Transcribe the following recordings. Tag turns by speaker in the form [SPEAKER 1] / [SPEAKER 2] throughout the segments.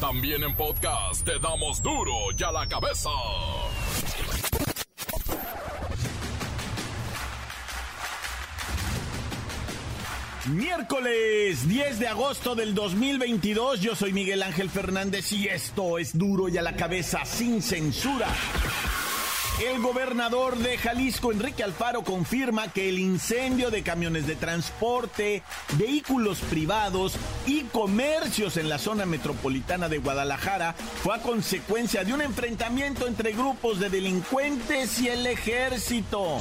[SPEAKER 1] También en podcast te damos duro y a la cabeza. Miércoles 10 de agosto del 2022, yo soy Miguel Ángel Fernández y esto es duro y a la cabeza sin censura. El gobernador de Jalisco, Enrique Alfaro, confirma que el incendio de camiones de transporte, vehículos privados y comercios en la zona metropolitana de Guadalajara fue a consecuencia de un enfrentamiento entre grupos de delincuentes y el ejército.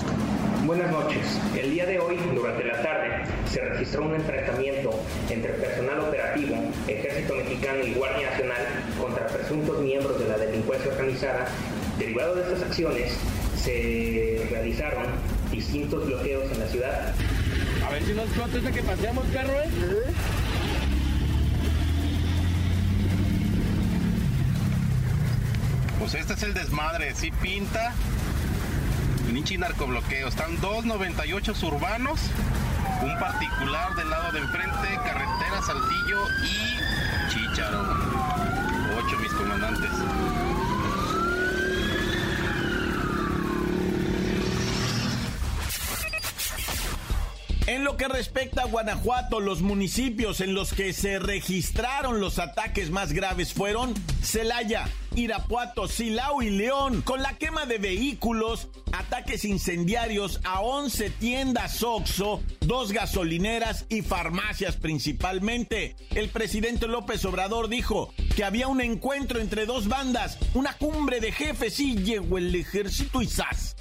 [SPEAKER 2] Buenas noches. El día de hoy, durante la tarde, se registró un enfrentamiento entre personal operativo, Ejército Mexicano y Guardia Nacional contra presuntos miembros de la delincuencia organizada Derivado de estas acciones, se realizaron distintos bloqueos en la ciudad.
[SPEAKER 3] A ver si nos contesta que paseamos, perro, ¿eh?
[SPEAKER 4] Pues este es el desmadre, sí pinta. Nichi narcobloqueo. Están dos 98 urbanos, un particular del lado de enfrente, carretera Saltillo y Chicharo. Ocho mis comandantes.
[SPEAKER 1] En lo que respecta a Guanajuato, los municipios en los que se registraron los ataques más graves fueron Celaya, Irapuato, Silao y León, con la quema de vehículos, ataques incendiarios a 11 tiendas OXO, dos gasolineras y farmacias principalmente. El presidente López Obrador dijo que había un encuentro entre dos bandas, una cumbre de jefes y llegó el ejército y SAS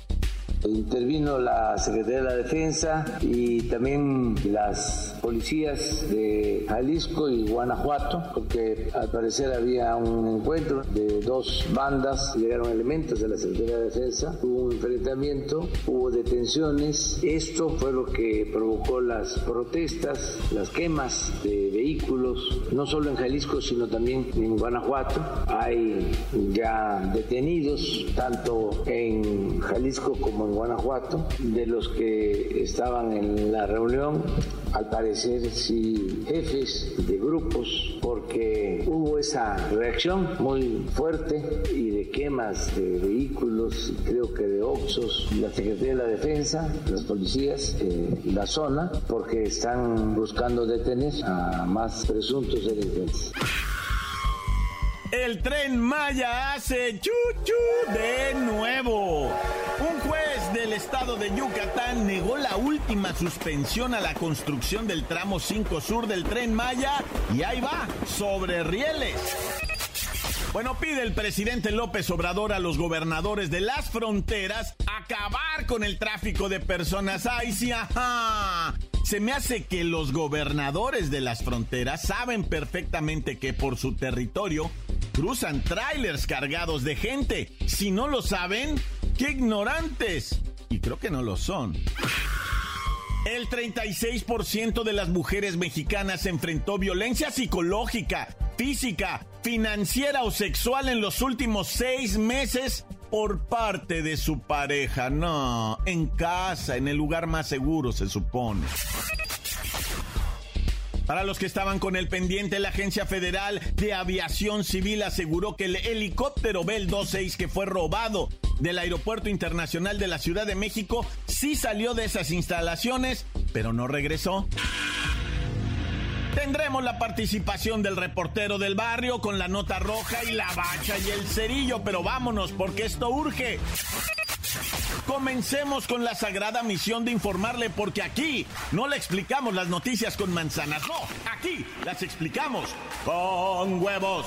[SPEAKER 5] Intervino la Secretaría de la Defensa y también las policías de Jalisco y Guanajuato, porque al parecer había un encuentro de dos bandas, llegaron elementos de la Secretaría de Defensa, hubo un enfrentamiento, hubo detenciones, esto fue lo que provocó las protestas, las quemas de vehículos, no solo en Jalisco, sino también en Guanajuato. Hay ya detenidos, tanto en Jalisco como en Guanajuato, de los que estaban en la reunión, al parecer sí jefes de grupos, porque hubo esa reacción muy fuerte y de quemas de vehículos, creo que de Oxos, la Secretaría de la Defensa, las policías, eh, la zona, porque están buscando detener a más presuntos delincuentes.
[SPEAKER 1] El tren Maya hace chuchu de nuevo. Estado de Yucatán negó la última suspensión a la construcción del tramo 5 sur del tren Maya y ahí va, sobre rieles. Bueno, pide el presidente López Obrador a los gobernadores de las fronteras acabar con el tráfico de personas. ¡Ay, sí, ajá! Se me hace que los gobernadores de las fronteras saben perfectamente que por su territorio cruzan trailers cargados de gente. Si no lo saben, ¡qué ignorantes! Y creo que no lo son. El 36% de las mujeres mexicanas enfrentó violencia psicológica, física, financiera o sexual en los últimos seis meses por parte de su pareja. No, en casa, en el lugar más seguro, se supone. Para los que estaban con el pendiente, la Agencia Federal de Aviación Civil aseguró que el helicóptero Bell 26 que fue robado del Aeropuerto Internacional de la Ciudad de México sí salió de esas instalaciones, pero no regresó. Tendremos la participación del reportero del barrio con la nota roja y la bacha y el cerillo, pero vámonos porque esto urge. Comencemos con la sagrada misión de informarle porque aquí no le explicamos las noticias con manzanas, no, aquí las explicamos con huevos.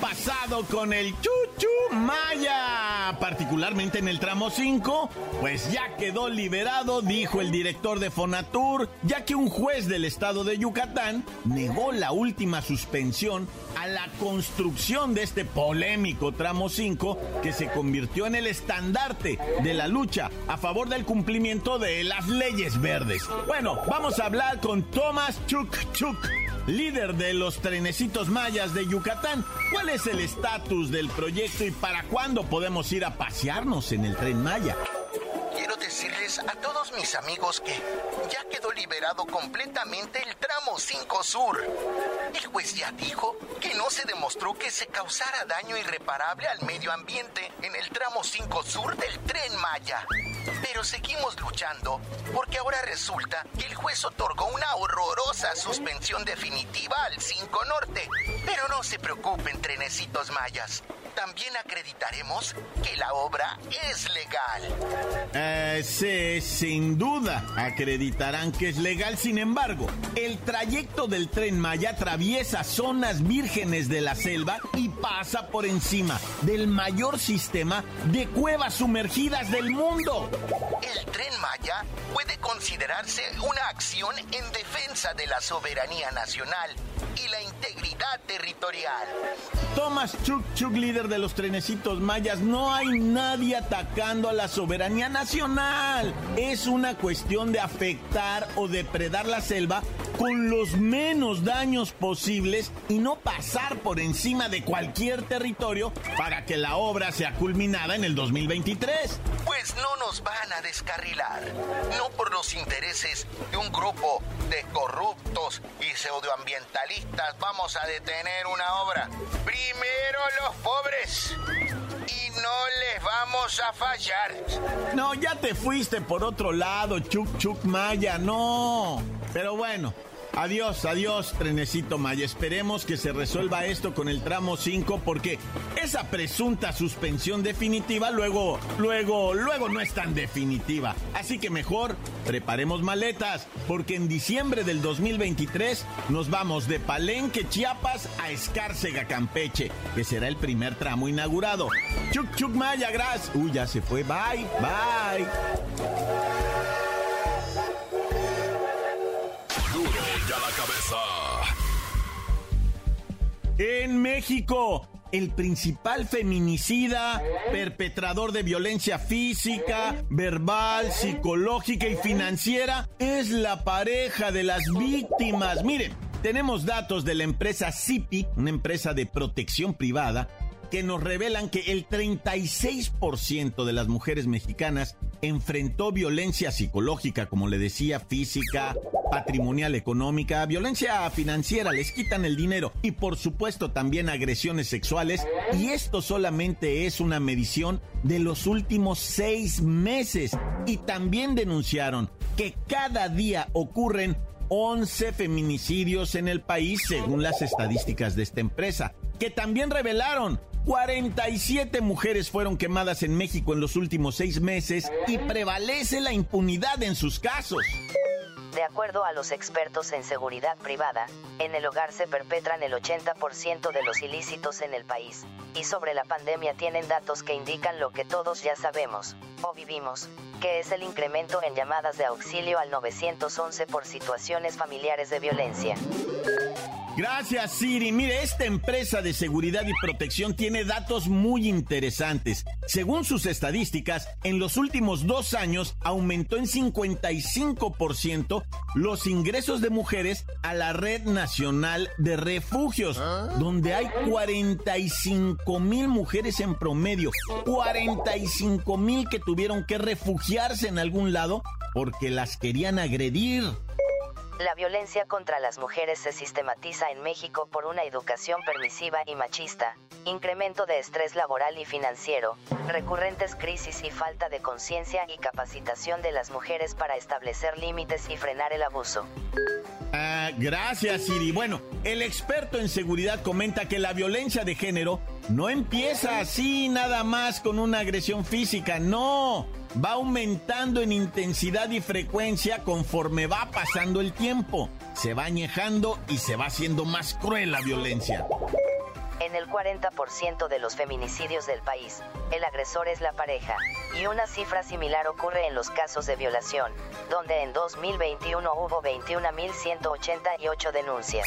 [SPEAKER 1] Pasado con el Chuchu Maya? Particularmente en el tramo 5, pues ya quedó liberado, dijo el director de Fonatur, ya que un juez del estado de Yucatán negó la última suspensión a la construcción de este polémico tramo 5 que se convirtió en el estandarte de la lucha a favor del cumplimiento de las leyes verdes. Bueno, vamos a hablar con Tomás Chuk Chuk líder de los trenecitos mayas de Yucatán. ¿Cuál es el estatus del proyecto y para cuándo podemos ir a pasearnos en el tren maya?
[SPEAKER 6] Quiero decirles a todos mis amigos que ya quedó liberado completamente el tramo 5 Sur. El juez ya dijo que no se demostró que se causara daño irreparable al medio ambiente en el tramo 5 Sur del tren Maya. Pero seguimos luchando porque ahora resulta que el juez otorgó una horrorosa suspensión definitiva al 5 Norte. Pero no se preocupen, trenecitos mayas. También acreditaremos que la obra es legal.
[SPEAKER 1] Eh, sí, sin duda, acreditarán que es legal. Sin embargo, el trayecto del tren Maya atraviesa zonas vírgenes de la selva y pasa por encima del mayor sistema de cuevas sumergidas del mundo.
[SPEAKER 6] El tren Maya puede considerarse una acción en defensa de la soberanía nacional y la integridad territorial.
[SPEAKER 1] Thomas Chuk Chuk, líder de los trenecitos mayas, no hay nadie atacando a la soberanía nacional. Es una cuestión de afectar o depredar la selva con los menos daños posibles y no pasar por encima de cualquier territorio para que la obra sea culminada en el 2023.
[SPEAKER 6] Pues no nos van a descarrilar, no por los intereses de un grupo de corruptos y pseudoambientalistas vamos a detener una obra. Primero los pobres y no les vamos a fallar.
[SPEAKER 1] No, ya te fuiste por otro lado, Chuk Chuk Maya, no. Pero bueno, Adiós, adiós, trenecito Maya. Esperemos que se resuelva esto con el tramo 5 porque esa presunta suspensión definitiva luego, luego, luego no es tan definitiva. Así que mejor preparemos maletas porque en diciembre del 2023 nos vamos de Palenque, Chiapas a Escárcega, Campeche, que será el primer tramo inaugurado. Chuk Chuk Maya, gracias. Uy, ya se fue. Bye, bye. En México, el principal feminicida, perpetrador de violencia física, verbal, psicológica y financiera es la pareja de las víctimas. Miren, tenemos datos de la empresa CIPI, una empresa de protección privada, que nos revelan que el 36% de las mujeres mexicanas enfrentó violencia psicológica, como le decía, física, patrimonial, económica, violencia financiera, les quitan el dinero y por supuesto también agresiones sexuales. Y esto solamente es una medición de los últimos seis meses. Y también denunciaron que cada día ocurren 11 feminicidios en el país según las estadísticas de esta empresa, que también revelaron 47 mujeres fueron quemadas en México en los últimos seis meses y prevalece la impunidad en sus casos.
[SPEAKER 7] De acuerdo a los expertos en seguridad privada, en el hogar se perpetran el 80% de los ilícitos en el país, y sobre la pandemia tienen datos que indican lo que todos ya sabemos, o vivimos, que es el incremento en llamadas de auxilio al 911 por situaciones familiares de violencia.
[SPEAKER 1] Gracias, Siri. Mire, esta empresa de seguridad y protección tiene datos muy interesantes. Según sus estadísticas, en los últimos dos años aumentó en 55% los ingresos de mujeres a la Red Nacional de Refugios, donde hay 45 mil mujeres en promedio. 45 mil que tuvieron que refugiarse en algún lado porque las querían agredir.
[SPEAKER 7] La violencia contra las mujeres se sistematiza en México por una educación permisiva y machista, incremento de estrés laboral y financiero, recurrentes crisis y falta de conciencia y capacitación de las mujeres para establecer límites y frenar el abuso.
[SPEAKER 1] Ah, gracias, Siri. Bueno, el experto en seguridad comenta que la violencia de género no empieza así nada más con una agresión física, no va aumentando en intensidad y frecuencia conforme va pasando el tiempo. Se va añejando y se va haciendo más cruel la violencia.
[SPEAKER 7] En el 40% de los feminicidios del país, el agresor es la pareja, y una cifra similar ocurre en los casos de violación, donde en 2021 hubo 21.188 denuncias.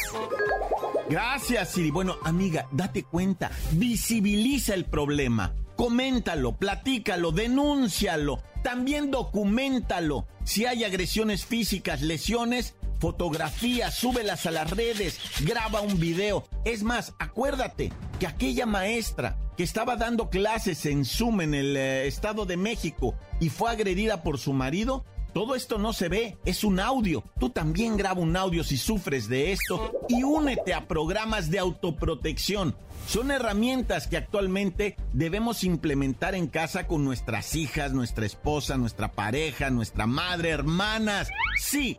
[SPEAKER 8] Gracias, Siri. Bueno, amiga, date cuenta, visibiliza el problema, coméntalo, platícalo, denúncialo, también documentalo. Si hay agresiones físicas, lesiones, fotografías, súbelas a las redes, graba un video. Es más, acuérdate que aquella maestra que estaba dando clases en Zoom en el eh, Estado de México y fue agredida por su marido, todo esto no se ve, es un audio. Tú también graba un audio si sufres de esto y únete a programas de autoprotección. Son herramientas que actualmente debemos implementar en casa con nuestras hijas, nuestra esposa, nuestra pareja, nuestra madre, hermanas. Sí,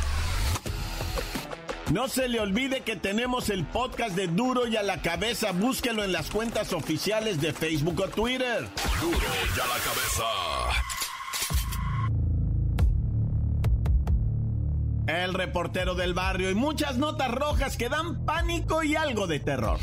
[SPEAKER 8] No se le olvide que tenemos el podcast de Duro y a la cabeza. Búsquelo en las cuentas oficiales de Facebook o Twitter.
[SPEAKER 9] Duro y a la cabeza.
[SPEAKER 8] El reportero del barrio y muchas notas rojas que dan pánico y algo de terror.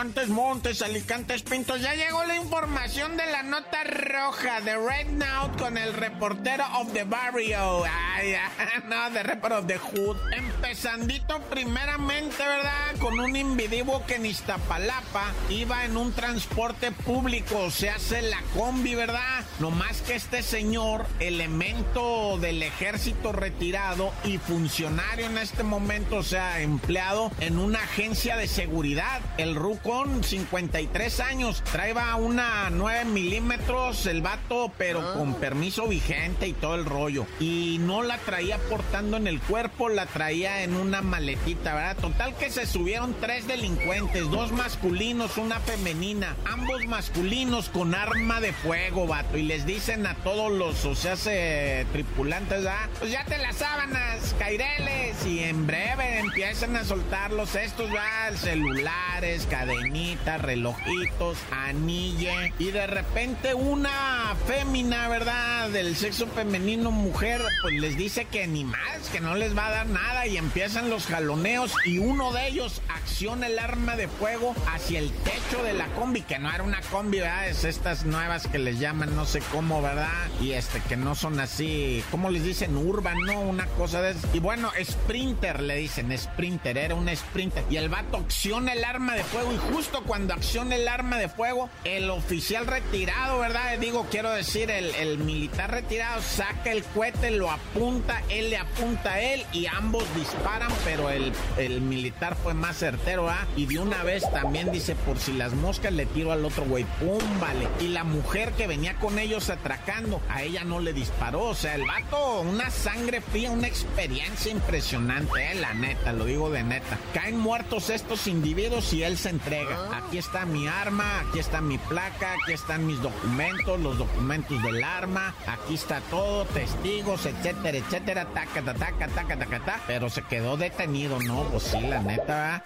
[SPEAKER 8] Montes, Montes, Alicantes, Pintos. Ya llegó la información de la nota roja de Red Now con el reportero of the barrio. Ay, no, de Report of Hood. Empezandito primeramente, ¿verdad? Con un individuo que en Iztapalapa iba en un transporte público. Se hace la combi, ¿verdad? No más que este señor, elemento del ejército retirado y funcionario en este momento, o sea, empleado en una agencia de seguridad. El RUC con 53 años. Traeba una 9 milímetros el vato, pero
[SPEAKER 10] Ah.
[SPEAKER 8] con permiso vigente y todo el rollo. Y no la traía portando en el cuerpo, la traía en una maletita, ¿verdad? Total que se subieron tres delincuentes, dos masculinos, una femenina. Ambos masculinos con arma de fuego, vato. Y les dicen a todos los, o sea, se, tripulantes, ¿verdad? Pues ya te las sábanas, caireles. Y en breve empiezan a soltarlos estos, ¿verdad? Celulares, cadenitas, relojitos, anille. Y de repente una fémina, ¿verdad? Del sexo femenino, mujer, pues les dice que ni más, que no les va a dar nada. Y empiezan los jaloneos. Y uno de ellos acciona el arma de fuego hacia el techo de la combi, que no era una combi, ¿verdad? Es estas nuevas que les llaman no sé cómo, ¿verdad? Y este, que no son así, ¿cómo les dicen? Urban, ¿no? Una cosa de esas. Y bueno, Sprinter le dicen, Sprinter, era un Sprinter. Y el vato acciona el arma de fuego y justo cuando acciona el arma de fuego, el oficial retirado, ¿verdad? Digo, quiero decir, el, militar retirado saca el cohete, lo apunta, él le apunta a él y ambos disparan, pero el, el militar fue más certero, ¿ah? Y de una vez también dice, por si las moscas le tiro al otro güey, ¡pum! Vale. Y la mujer que venía con ellos atracando, a ella no le disparó, o sea, el vato, una sangre fría, una experiencia impresionante, ¿eh? La neta, lo digo de neta. Caen muertos estos individuos y él se entrega. Aquí está mi arma, aquí está mi placa, aquí están mis documentos, los documentos del arma, aquí está todo, testigos, etcétera, etcétera, taca, taca, taca, taca, taca, taca. Pero se quedó detenido, ¿no? Pues sí, la neta.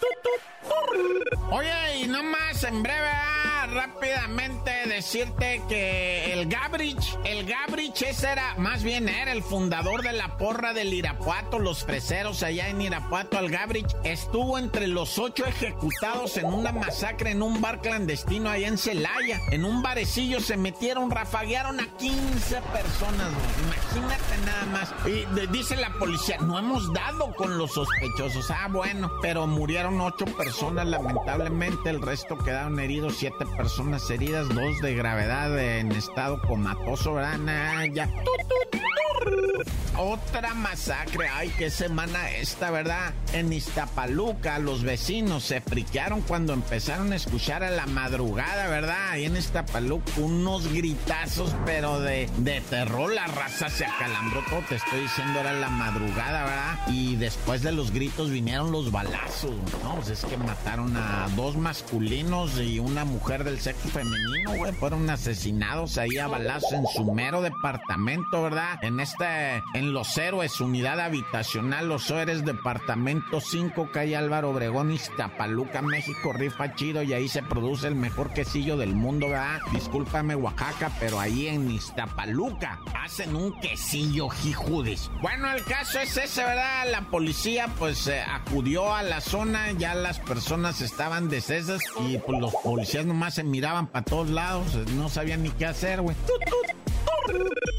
[SPEAKER 8] Oye, y nomás en breve, ah, rápidamente decirte que el Gabrich, el Gabrich ese era, más bien era el fundador de la porra del Irapuato, los freseros allá en Irapuato, el Gabrich, estuvo entre los ocho ejecutados en una masacre en un bar clandestino allá en Celaya. En un barecillo se metieron, rafaguearon a 15 personas, imagínate nada más. Y dice la policía, no hemos dado con los sospechosos. Ah, bueno, pero murieron ocho personas lamentablemente, el resto quedaron heridos, siete personas heridas, dos de gravedad en estado comatoso, ¿verdad? Nah, ya. Otra masacre, ay, qué semana esta, ¿verdad? En Iztapaluca los vecinos se friquearon cuando empezaron a escuchar a la madrugada, ¿verdad? Ahí en Iztapaluca unos gritazos, pero de, terror, la raza se acalambró todo, te estoy diciendo, era la madrugada, ¿verdad? Y después de los gritos vinieron los balazos, ¿no? Pues es que mataron a dos masculinos y una mujer del sexo femenino, güey, fueron asesinados ahí a balazos en su mero departamento, ¿verdad? En este, en Los Héroes, unidad habitacional Los Héroes, departamento 5, calle Álvaro Obregón, Iztapaluca, México, rifa chido y ahí se produce el mejor quesillo del mundo, ¿verdad? Discúlpame, Oaxaca, pero ahí en Iztapaluca hacen un quesillo jijudis. Bueno, el caso es ese, ¿verdad? La policía, pues, eh, acudió a la zona, ya las personas estaban decesas y pues los policías nomás se miraban para todos lados, no sabían ni qué hacer, güey.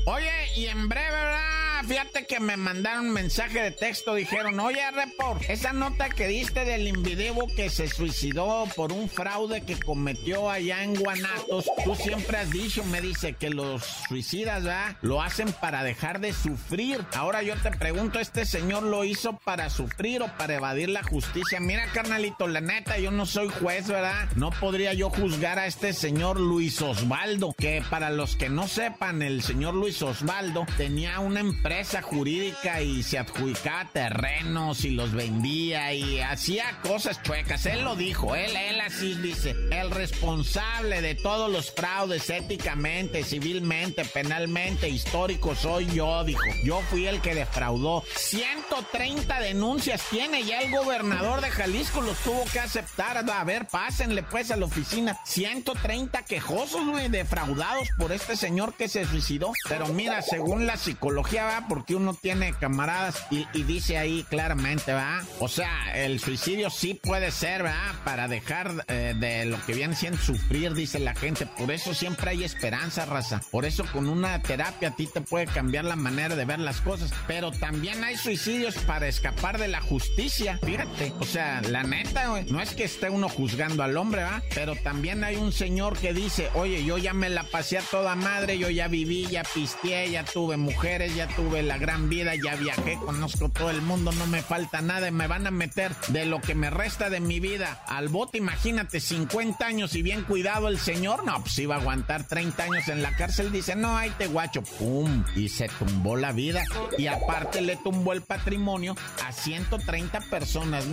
[SPEAKER 8] Oye, y en breve, ¿verdad? Fíjate que me mandaron mensaje de texto, dijeron, oye, Report, esa nota que diste del individuo que se suicidó por un fraude que cometió allá en Guanatos, tú siempre has dicho, me dice, que los suicidas, ¿verdad? Lo hacen para dejar de sufrir. Ahora yo te pregunto, ¿este señor lo hizo para sufrir o para evadir la justicia? Mira, carnalito, la neta, yo no soy juez, ¿verdad? No podría yo juzgar a este señor Luis Osvaldo, que para los que no sepan, el señor Luis Osvaldo tenía una empresa empresa jurídica y se adjudicaba terrenos y los vendía y hacía cosas chuecas. Él lo dijo, él, él así dice, el responsable de todos los fraudes éticamente, civilmente, penalmente, histórico soy yo, dijo. Yo fui el que defraudó. 130 denuncias tiene ya el gobernador de Jalisco, los tuvo que aceptar. A ver, pásenle pues a la oficina. 130 quejosos, güey, defraudados por este señor que se suicidó. Pero mira, según la psicología, porque uno tiene camaradas y, dice ahí claramente, ¿va? O sea, el suicidio sí puede ser, ¿va? Para dejar eh, de lo que viene siendo sufrir, dice la gente. Por eso siempre hay esperanza, raza. Por eso con una terapia a ti te puede cambiar la manera de ver las cosas. Pero también hay suicidios para escapar de la justicia. Fíjate, o sea, la neta, no es que esté uno juzgando al hombre, ¿va? Pero también hay un señor que dice, oye, yo ya me la pasé a toda madre, yo ya viví, ya pisteé, ya tuve mujeres, ya tuve la gran vida, ya viajé, conozco todo el mundo, no me falta nada y me van a meter de lo que me resta de mi vida al bote. Imagínate, 50 años y bien cuidado el señor, no, pues iba a aguantar 30 años en la cárcel. Dice, no, ahí te guacho, pum, y se tumbó la vida. Y aparte le tumbó el patrimonio a 130 personas.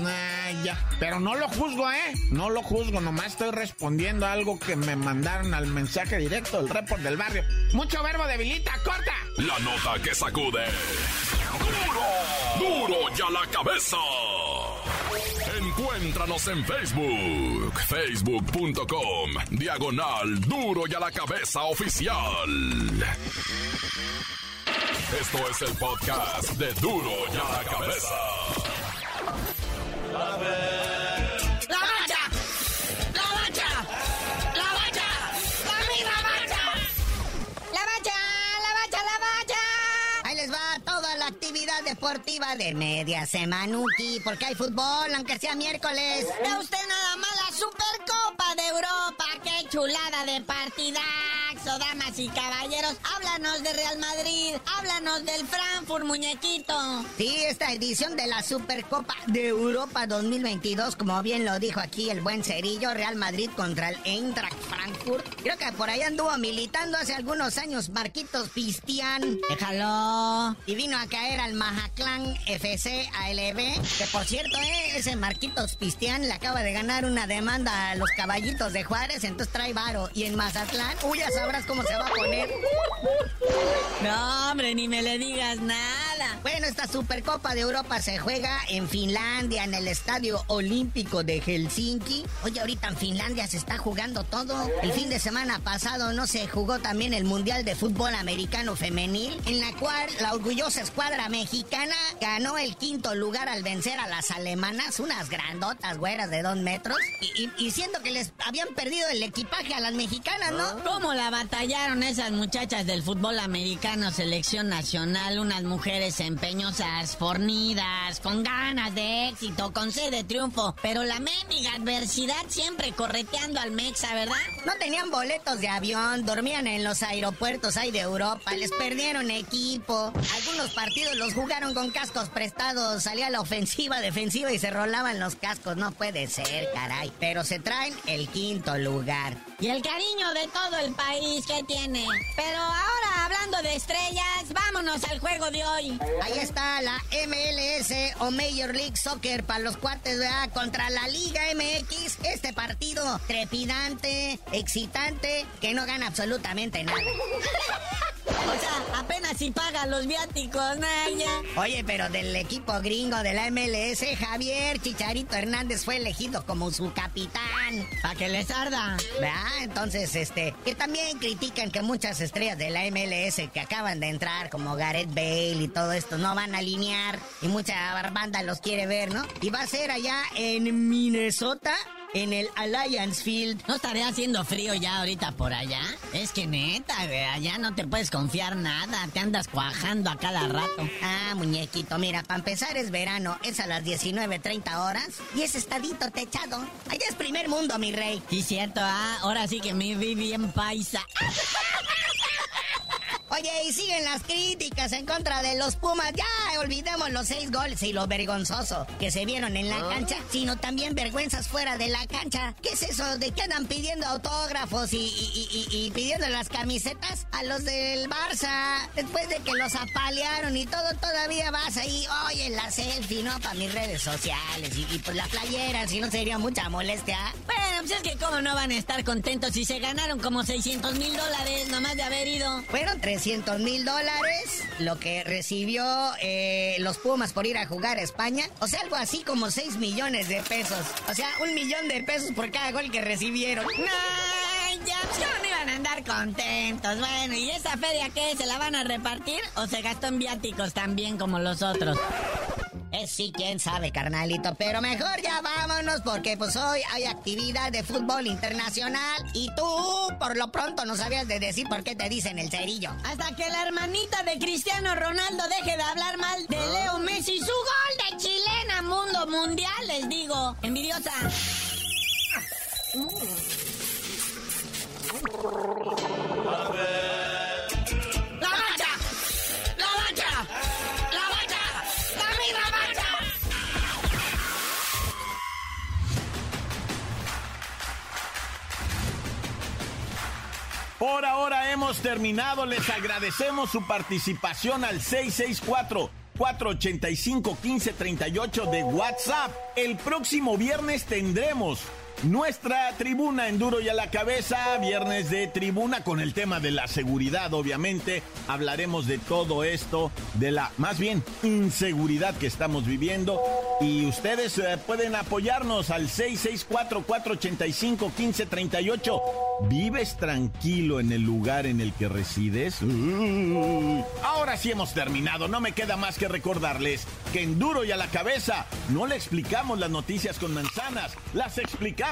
[SPEAKER 8] Pero no lo juzgo, ¿eh? No lo juzgo, nomás estoy respondiendo a algo que me mandaron al mensaje directo del report del barrio. Mucho verbo debilita, corta.
[SPEAKER 9] La nota que sacude ¡Duro! ¡Duro ya la cabeza! Encuéntranos en Facebook, facebook.com, diagonal Duro y a la cabeza oficial. Esto es el podcast de Duro y a la cabeza.
[SPEAKER 11] Deportiva de media semanuki, porque hay fútbol, aunque sea miércoles.
[SPEAKER 12] Ve usted nada más la Supercopa de Europa, qué chulada de partidazo, damas y caballeros. Háblanos de Real Madrid, háblanos del Frankfurt, muñequito.
[SPEAKER 11] Sí, esta edición de la Supercopa de Europa 2022, como bien lo dijo aquí el buen Cerillo, Real Madrid contra el Eintracht Creo que por ahí anduvo militando hace algunos años Marquitos Pistian.
[SPEAKER 12] Déjalo.
[SPEAKER 11] Y vino a caer al Majaclan FC ALB. Que por cierto, eh, ese Marquitos Pistian le acaba de ganar una demanda a los caballitos de Juárez, entonces trae varo. Y en Mazatlán, uy, ya sabrás cómo se va a poner.
[SPEAKER 12] No, hombre, ni me le digas nada.
[SPEAKER 11] Bueno, esta Supercopa de Europa se juega en Finlandia, en el Estadio Olímpico de Helsinki. Oye, ahorita en Finlandia se está jugando todo. El fin de semana pasado no se jugó también el Mundial de Fútbol Americano Femenil, en la cual la orgullosa escuadra mexicana ganó el quinto lugar al vencer a las alemanas, unas grandotas güeras de dos metros, y, siendo que les habían perdido el equipaje a las mexicanas, ¿no?
[SPEAKER 12] ¿Cómo la batallaron esas muchachas del fútbol americano, selección nacional, unas mujeres desempeños fornidas, con ganas de éxito, con sed de triunfo. Pero la mendiga adversidad siempre correteando al Mexa, ¿verdad?
[SPEAKER 11] No tenían boletos de avión, dormían en los aeropuertos ahí de Europa, les perdieron equipo. Algunos partidos los jugaron con cascos prestados, salía la ofensiva, defensiva y se rolaban los cascos. No puede ser, caray. Pero se traen el quinto lugar.
[SPEAKER 12] Y el cariño de todo el país que tiene. Pero ahora, hablando de estrellas, vámonos al juego de hoy.
[SPEAKER 11] Ahí está la MLS o Major League Soccer para los cuates, ¿verdad? Contra la Liga MX. Este partido trepidante, excitante, que no gana absolutamente nada.
[SPEAKER 12] O sea, apenas si paga los viáticos, Naya.
[SPEAKER 11] Oye, pero del equipo gringo de la MLS, Javier Chicharito Hernández fue elegido como su capitán.
[SPEAKER 12] Para que les arda.
[SPEAKER 11] ¿Verdad? Entonces, este, que también critican que muchas estrellas de la MLS que acaban de entrar, como Gareth Bale y todo esto, no van a alinear. Y mucha barbanda los quiere ver, ¿no? Y va a ser allá en Minnesota en el Alliance Field.
[SPEAKER 12] ¿No estaría haciendo frío ya ahorita por allá? Es que neta, allá no te puedes confiar nada, te andas cuajando a cada rato.
[SPEAKER 11] Ah, muñequito, mira, para empezar es verano, es a las 19.30 horas y es estadito techado. Allá es primer mundo, mi rey.
[SPEAKER 12] Sí, cierto, ah, ahora sí que me vi bien paisa.
[SPEAKER 11] Oye, y siguen las críticas en contra de los Pumas. Ya olvidemos los seis goles y lo vergonzoso que se vieron en la ah. cancha, sino también vergüenzas fuera de la cancha. ¿Qué es eso de que andan pidiendo autógrafos y, pidiendo las camisetas a los del Barça? Después de que los apalearon y todo, todavía vas ahí, oye, la selfie, ¿no? Para mis redes sociales y, pues la playera, si no sería mucha molestia.
[SPEAKER 12] Bueno, pues es que cómo no van a estar contentos si se ganaron como 600 mil dólares nomás de haber ido.
[SPEAKER 11] Fueron 300 mil dólares, lo que recibió eh, los Pumas por ir a jugar a España. O sea, algo así como 6 millones de pesos. O sea, un millón de pesos por cada gol que recibieron.
[SPEAKER 12] ¡No! Ya, no iban a andar contentos. Bueno, ¿y esa feria qué? ¿Se la van a repartir o se gastó en viáticos también como los otros?
[SPEAKER 11] Eh, sí, quién sabe, carnalito. Pero mejor ya vámonos porque pues hoy hay actividad de fútbol internacional y tú por lo pronto no sabías de decir por qué te dicen el cerillo.
[SPEAKER 12] Hasta que la hermanita de Cristiano Ronaldo deje de hablar mal de Leo Messi, su gol de chilena mundo mundial, les digo. Envidiosa.
[SPEAKER 1] Por ahora hemos terminado. Les agradecemos su participación al 664. 485-1538 de WhatsApp. El próximo viernes tendremos nuestra tribuna en duro y a la cabeza, viernes de tribuna con el tema de la seguridad, obviamente. Hablaremos de todo esto, de la más bien inseguridad que estamos viviendo. Y ustedes eh, pueden apoyarnos al 664-485-1538. ¿Vives tranquilo en el lugar en el que resides? Ahora sí hemos terminado. No me queda más que recordarles que en duro y a la cabeza no le explicamos las noticias con manzanas, las explicamos